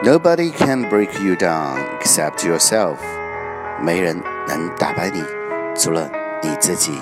Nobody can break you down except yourself. 没人能打败你，除了你自己。